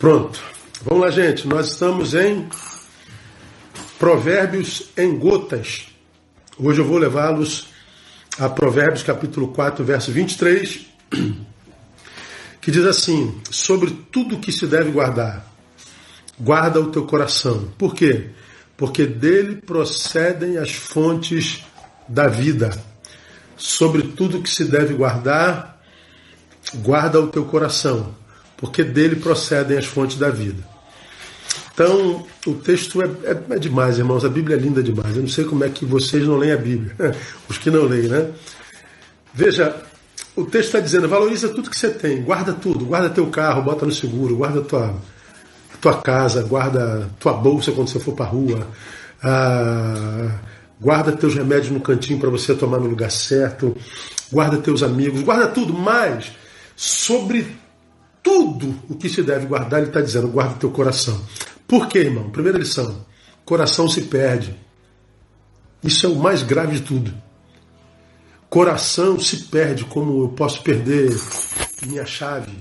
Pronto. Vamos lá, gente. Nós estamos em Provérbios em gotas. Hoje eu vou levá-los a Provérbios capítulo 4, verso 23, que diz assim: Sobre tudo que se deve guardar, guarda o teu coração. Por quê? Porque dele procedem as fontes da vida. Sobre tudo que se deve guardar, guarda o teu coração, porque dele procedem as fontes da vida. Então, o texto é, é, é, demais, irmãos. A Bíblia é linda demais. Eu não sei como é que vocês não leem a Bíblia, os que não leem, né? Veja, o texto está dizendo: valoriza tudo que você tem, guarda tudo, guarda teu carro, bota no seguro, guarda tua, tua casa, guarda tua bolsa quando você for para rua, ah, guarda teus remédios no cantinho para você tomar no lugar certo, guarda teus amigos, guarda tudo, mas sobre tudo o que se deve guardar, ele está dizendo: guarda teu coração. Por quê, irmão? Primeira lição: coração se perde. Isso é o mais grave de tudo. Coração se perde, como eu posso perder minha chave,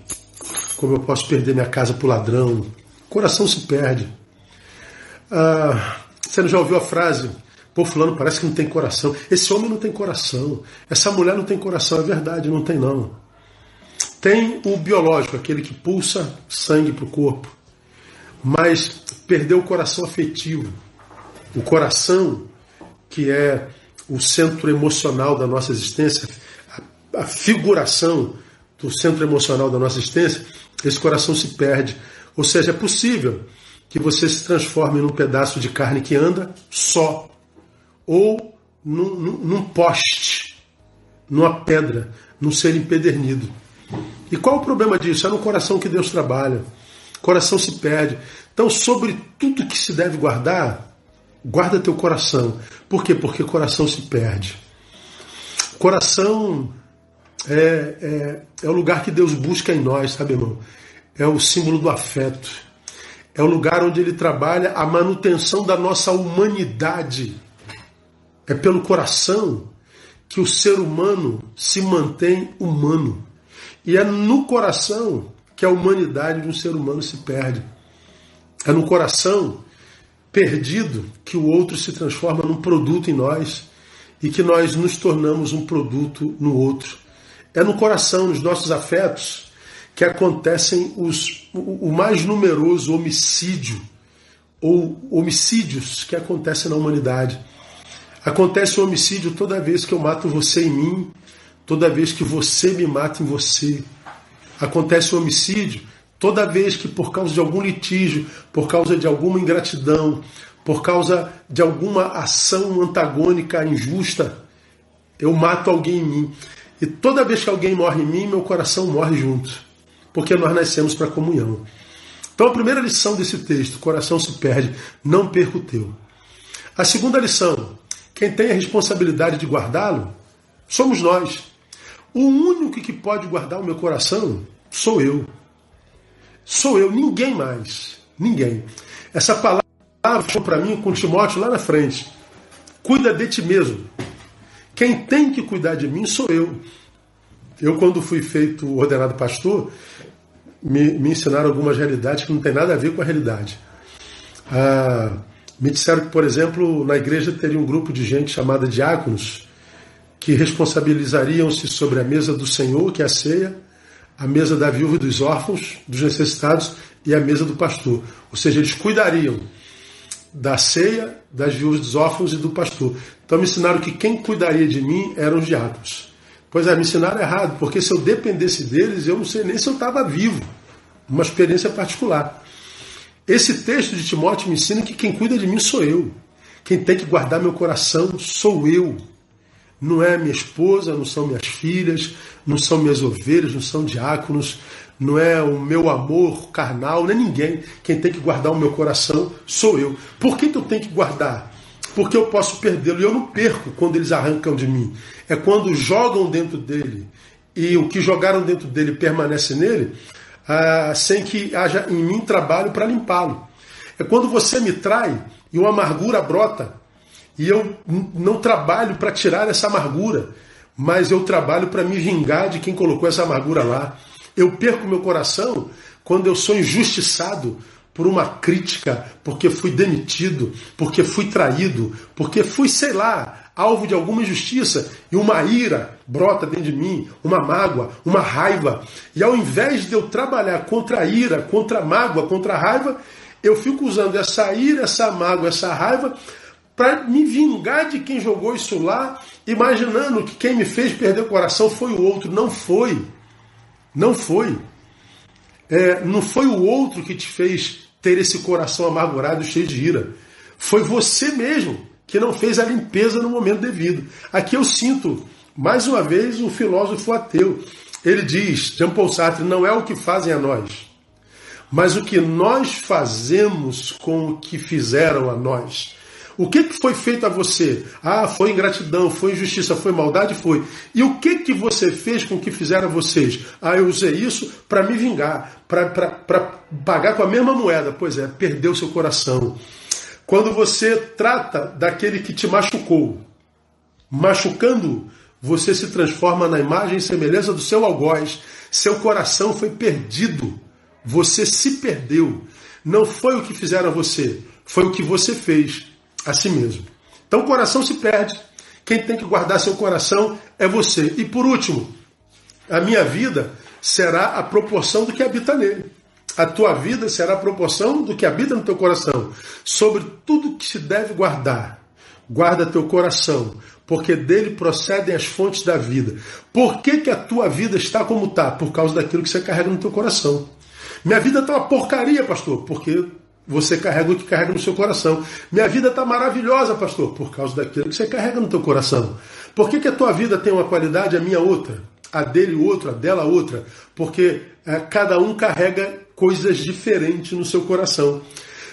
como eu posso perder minha casa para o ladrão. Coração se perde. Ah, você não já ouviu a frase? Pô, fulano parece que não tem coração. Esse homem não tem coração. Essa mulher não tem coração. É verdade, não tem não. Tem o biológico, aquele que pulsa sangue para o corpo mas perdeu o coração afetivo. O coração, que é o centro emocional da nossa existência, a, figuração do centro emocional da nossa existência, esse coração se perde. Ou seja, é possível que você se transforme num pedaço de carne que anda só, ou num, num, num poste, numa pedra, num ser empedernido. E qual o problema disso? É no coração que Deus trabalha coração se perde. Então, sobre tudo que se deve guardar, guarda teu coração. Por quê? Porque coração se perde. Coração é, é, é o lugar que Deus busca em nós, sabe, irmão? É o símbolo do afeto. É o lugar onde ele trabalha a manutenção da nossa humanidade. É pelo coração que o ser humano se mantém humano. E é no coração que a humanidade de um ser humano se perde. É no coração perdido que o outro se transforma num produto em nós e que nós nos tornamos um produto no outro. É no coração, nos nossos afetos, que acontecem os, o, mais numeroso homicídio ou homicídios que acontecem na humanidade. Acontece o homicídio toda vez que eu mato você em mim, toda vez que você me mata em você acontece o homicídio toda vez que, por causa de algum litígio, por causa de alguma ingratidão, por causa de alguma ação antagônica, injusta, eu mato alguém em mim. E toda vez que alguém morre em mim, meu coração morre junto, porque nós nascemos para comunhão. Então, a primeira lição desse texto: coração se perde, não perca o teu. A segunda lição: quem tem a responsabilidade de guardá-lo somos nós. O único que pode guardar o meu coração sou eu. Sou eu, ninguém mais. Ninguém. Essa palavra foi para mim com Timóteo lá na frente. Cuida de ti mesmo. Quem tem que cuidar de mim sou eu. Eu, quando fui feito ordenado pastor, me, me ensinaram algumas realidades que não tem nada a ver com a realidade. Ah, me disseram que, por exemplo, na igreja teria um grupo de gente chamada diáconos, que responsabilizariam-se sobre a mesa do Senhor, que é a ceia, a mesa da viúva e dos órfãos, dos necessitados e a mesa do pastor. Ou seja, eles cuidariam da ceia, das viúvas dos órfãos e do pastor. Então me ensinaram que quem cuidaria de mim eram os diáconos. Pois é, me ensinaram errado, porque se eu dependesse deles, eu não sei nem se eu estava vivo. Uma experiência particular. Esse texto de Timóteo me ensina que quem cuida de mim sou eu. Quem tem que guardar meu coração sou eu. Não é minha esposa, não são minhas filhas, não são minhas ovelhas, não são diáconos, não é o meu amor carnal, não é ninguém. Quem tem que guardar o meu coração sou eu. Por que, que eu tenho que guardar? Porque eu posso perdê-lo e eu não perco quando eles arrancam de mim. É quando jogam dentro dele e o que jogaram dentro dele permanece nele, ah, sem que haja em mim trabalho para limpá-lo. É quando você me trai e uma amargura brota e eu não trabalho para tirar essa amargura, mas eu trabalho para me vingar de quem colocou essa amargura lá. Eu perco meu coração quando eu sou injustiçado por uma crítica, porque fui demitido, porque fui traído, porque fui, sei lá, alvo de alguma injustiça e uma ira brota dentro de mim, uma mágoa, uma raiva. E ao invés de eu trabalhar contra a ira, contra a mágoa, contra a raiva, eu fico usando essa ira, essa mágoa, essa raiva para me vingar de quem jogou isso lá, imaginando que quem me fez perder o coração foi o outro. Não foi. Não foi. É, não foi o outro que te fez ter esse coração amargurado, cheio de ira. Foi você mesmo que não fez a limpeza no momento devido. Aqui eu sinto, mais uma vez, um filósofo ateu. Ele diz, Jean Paul Sartre, não é o que fazem a nós, mas o que nós fazemos com o que fizeram a nós. O que, que foi feito a você? Ah, foi ingratidão, foi injustiça, foi maldade? Foi. E o que, que você fez com o que fizeram a vocês? Ah, eu usei isso para me vingar, para pagar com a mesma moeda. Pois é, perdeu seu coração. Quando você trata daquele que te machucou, machucando, você se transforma na imagem e semelhança do seu algoz. Seu coração foi perdido. Você se perdeu. Não foi o que fizeram a você, foi o que você fez a si mesmo. Então o coração se perde. Quem tem que guardar seu coração é você. E por último, a minha vida será a proporção do que habita nele. A tua vida será a proporção do que habita no teu coração. Sobre tudo que se deve guardar, guarda teu coração, porque dele procedem as fontes da vida. Por que, que a tua vida está como está? Por causa daquilo que você carrega no teu coração. Minha vida está uma porcaria, pastor, porque você carrega o que carrega no seu coração. Minha vida está maravilhosa, pastor, por causa daquilo que você carrega no teu coração. Por que, que a tua vida tem uma qualidade, a minha outra? A dele outra, a dela outra? Porque é, cada um carrega coisas diferentes no seu coração.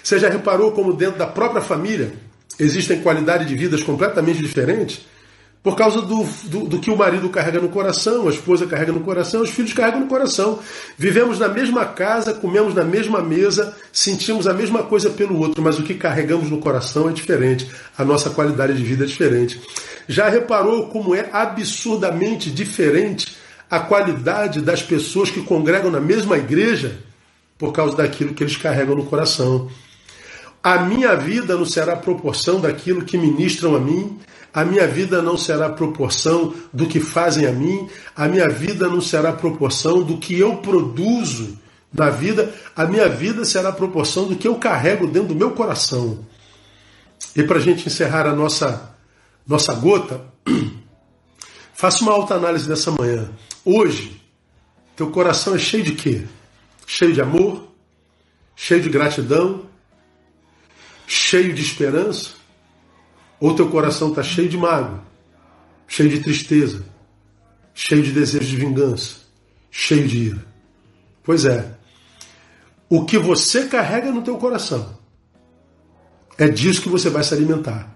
Você já reparou como dentro da própria família existem qualidades de vidas completamente diferentes? Por causa do, do, do, que o marido carrega no coração, a esposa carrega no coração, os filhos carregam no coração. Vivemos na mesma casa, comemos na mesma mesa, sentimos a mesma coisa pelo outro, mas o que carregamos no coração é diferente. A nossa qualidade de vida é diferente. Já reparou como é absurdamente diferente a qualidade das pessoas que congregam na mesma igreja por causa daquilo que eles carregam no coração? A minha vida não será proporção daquilo que ministram a mim, a minha vida não será proporção do que fazem a mim, a minha vida não será proporção do que eu produzo na vida, a minha vida será proporção do que eu carrego dentro do meu coração. E para a gente encerrar a nossa, nossa gota, faça uma alta análise dessa manhã. Hoje, teu coração é cheio de quê? Cheio de amor, cheio de gratidão, cheio de esperança, ou teu coração está cheio de mágoa, cheio de tristeza, cheio de desejo de vingança, cheio de ira. Pois é, o que você carrega no teu coração é disso que você vai se alimentar.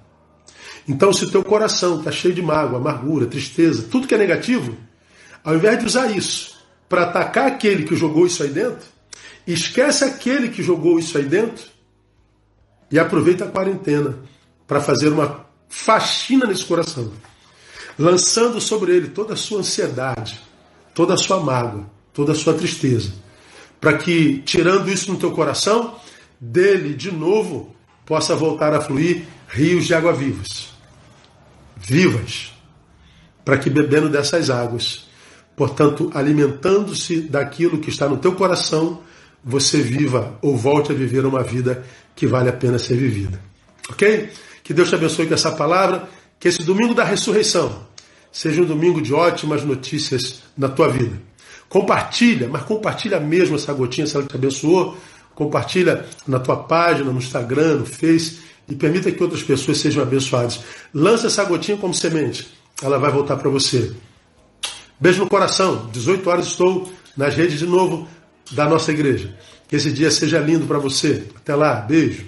Então, se teu coração está cheio de mágoa, amargura, tristeza, tudo que é negativo, ao invés de usar isso para atacar aquele que jogou isso aí dentro, esquece aquele que jogou isso aí dentro e aproveita a quarentena para fazer uma faxina nesse coração, lançando sobre ele toda a sua ansiedade, toda a sua mágoa, toda a sua tristeza, para que, tirando isso no teu coração, dele de novo possa voltar a fluir rios de água vivas, vivas, para que bebendo dessas águas, portanto, alimentando-se daquilo que está no teu coração, você viva ou volte a viver uma vida que vale a pena ser vivida. Ok? Que Deus te abençoe com essa palavra. Que esse domingo da ressurreição seja um domingo de ótimas notícias na tua vida. Compartilha, mas compartilha mesmo essa gotinha se ela te abençoou. Compartilha na tua página, no Instagram, no Face e permita que outras pessoas sejam abençoadas. Lança essa gotinha como semente. Ela vai voltar para você. Beijo no coração. 18 horas estou nas redes de novo da nossa igreja. Que esse dia seja lindo para você. Até lá. Beijo.